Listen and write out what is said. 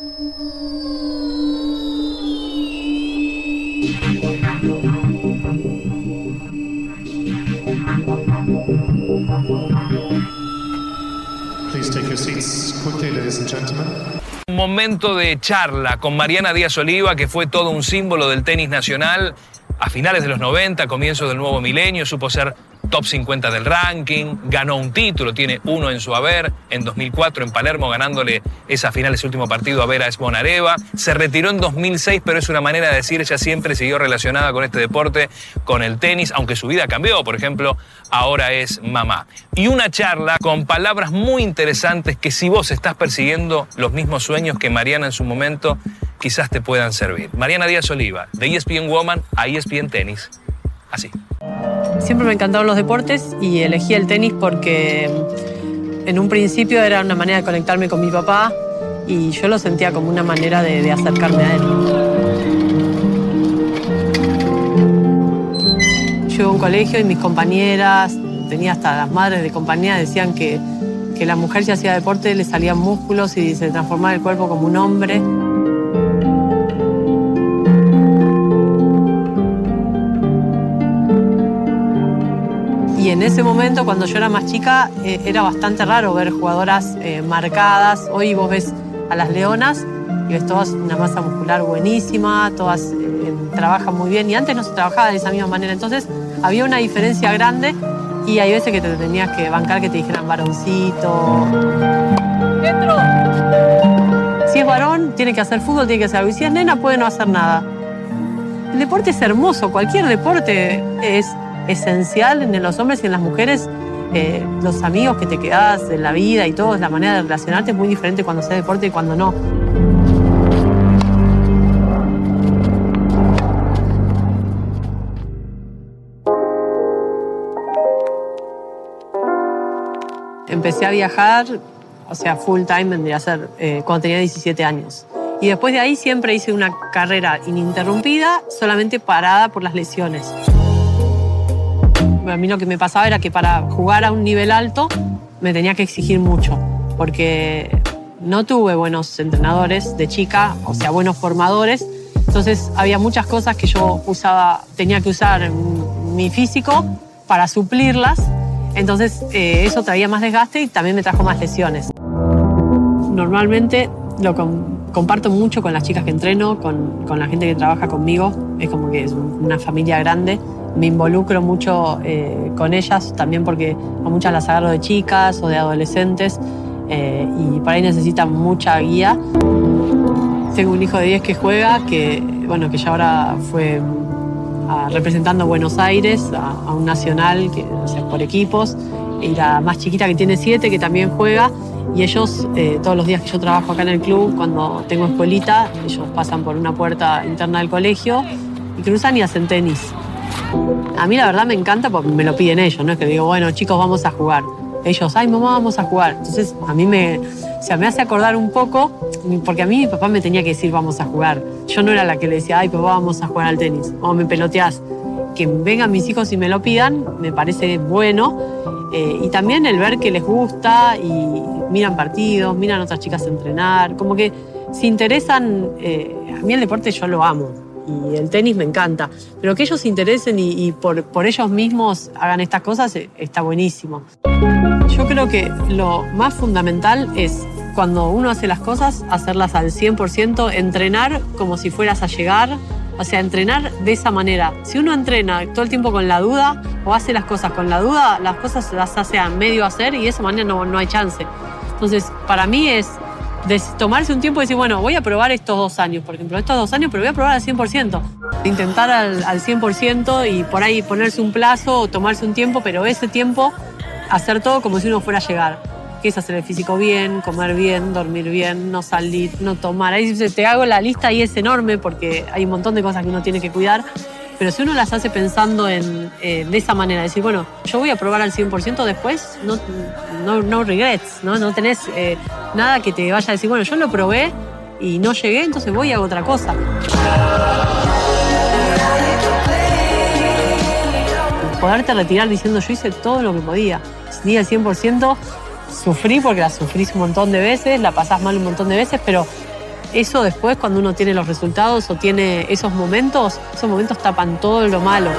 Un momento de charla con Mariana Díaz Oliva, que fue todo un símbolo del tenis nacional a finales de los 90, comienzos del nuevo milenio, supo ser top 50 del ranking, ganó un título, tiene uno en su haber, en 2004 en Palermo ganándole esa final, ese último partido a Vera Esbonareva, se retiró en 2006, pero es una manera de decir, ella siempre siguió relacionada con este deporte, con el tenis, aunque su vida cambió, por ejemplo, ahora es mamá. Y una charla con palabras muy interesantes que si vos estás persiguiendo los mismos sueños que Mariana en su momento, quizás te puedan servir. Mariana Díaz Oliva, de ESPN Woman a ESPN Tenis. Así. Siempre me encantaron los deportes y elegí el tenis porque en un principio era una manera de conectarme con mi papá y yo lo sentía como una manera de, de acercarme a él. Yo iba a un colegio y mis compañeras, tenía hasta las madres de compañía, decían que, que la mujer si hacía deporte le salían músculos y se transformaba el cuerpo como un hombre. Y en ese momento, cuando yo era más chica, eh, era bastante raro ver jugadoras eh, marcadas. Hoy vos ves a las leonas y ves todas una masa muscular buenísima, todas eh, trabajan muy bien. Y antes no se trabajaba de esa misma manera. Entonces había una diferencia grande y hay veces que te tenías que bancar que te dijeran varoncito. ¡Dentro! Si es varón, tiene que hacer fútbol, tiene que hacer algo. Y si es nena, puede no hacer nada. El deporte es hermoso, cualquier deporte es esencial en los hombres y en las mujeres. Eh, los amigos que te quedas en la vida y todo, la manera de relacionarte es muy diferente cuando haces deporte y cuando no. Empecé a viajar, o sea, full time vendría a ser eh, cuando tenía 17 años. Y después de ahí siempre hice una carrera ininterrumpida, solamente parada por las lesiones a mí lo que me pasaba era que para jugar a un nivel alto me tenía que exigir mucho, porque no tuve buenos entrenadores de chica, o sea, buenos formadores. Entonces había muchas cosas que yo usaba, tenía que usar mi físico para suplirlas. Entonces eh, eso traía más desgaste y también me trajo más lesiones. Normalmente lo comparto mucho con las chicas que entreno, con, con la gente que trabaja conmigo. Es como que es una familia grande me involucro mucho eh, con ellas, también porque a muchas las agarro de chicas o de adolescentes eh, y por ahí necesitan mucha guía. Tengo un hijo de 10 que juega, que, bueno, que ya ahora fue representando Buenos Aires, a, un nacional, que, o por equipos, y la más chiquita que tiene 7, que también juega. Y ellos, eh, todos los días que yo trabajo acá en el club, cuando tengo escuelita, ellos pasan por una puerta interna del colegio y cruzan y hacen tenis. A mí la verdad me encanta porque me lo piden ellos, no es que digo, bueno, chicos, vamos a jugar. Ellos, ay, mamá, vamos a jugar. Entonces, a mí me, o me hace acordar un poco, porque a mí mi papá me tenía que decir, vamos a jugar. Yo no era la que le decía, ay, papá, vamos a jugar al tenis, o me peloteás. Que vengan mis hijos y me lo pidan, me parece bueno. Eh, y también el ver que les gusta y miran partidos, miran a otras chicas entrenar, como que se interesan. Eh, a mí el deporte yo lo amo y el tenis me encanta. Pero que ellos se interesen y, por, por, ellos mismos hagan estas cosas eh, está buenísimo. Yo creo que lo más fundamental es cuando uno hace las cosas, hacerlas al 100%, entrenar como si fueras a llegar. O sea, entrenar de esa manera. Si uno entrena todo el tiempo con la duda o hace las cosas con la duda, las cosas las hace a medio hacer y de esa manera no, no hay chance. Entonces, para mí es tomarse un tiempo y decir, bueno, voy a probar estos dos años, por ejemplo, estos dos años, pero voy a probar al 100%. Intentar al, al 100% y por ahí ponerse un plazo o tomarse un tiempo, pero ese tiempo hacer todo como si uno fuera a llegar. Que es hacer el físico bien, comer bien, dormir bien, no salir, no tomar. Ahí te hago la lista y es enorme porque hay un montón de cosas que uno tiene que cuidar. Pero si uno las hace pensando en, eh, de esa manera, decir, bueno, yo voy a probar al 100% después, no, no, no regrets, ¿no? No tenés eh, nada que te vaya a decir, bueno, yo lo probé y no llegué, entonces voy hago otra cosa. Poderte retirar diciendo, yo hice todo lo que podía. Si al 100%, sufrí porque la sufrís un montón de veces, la pasás mal un montón de veces, pero eso después cuando uno tiene los resultados o tiene esos momentos, esos momentos tapan todo lo malo.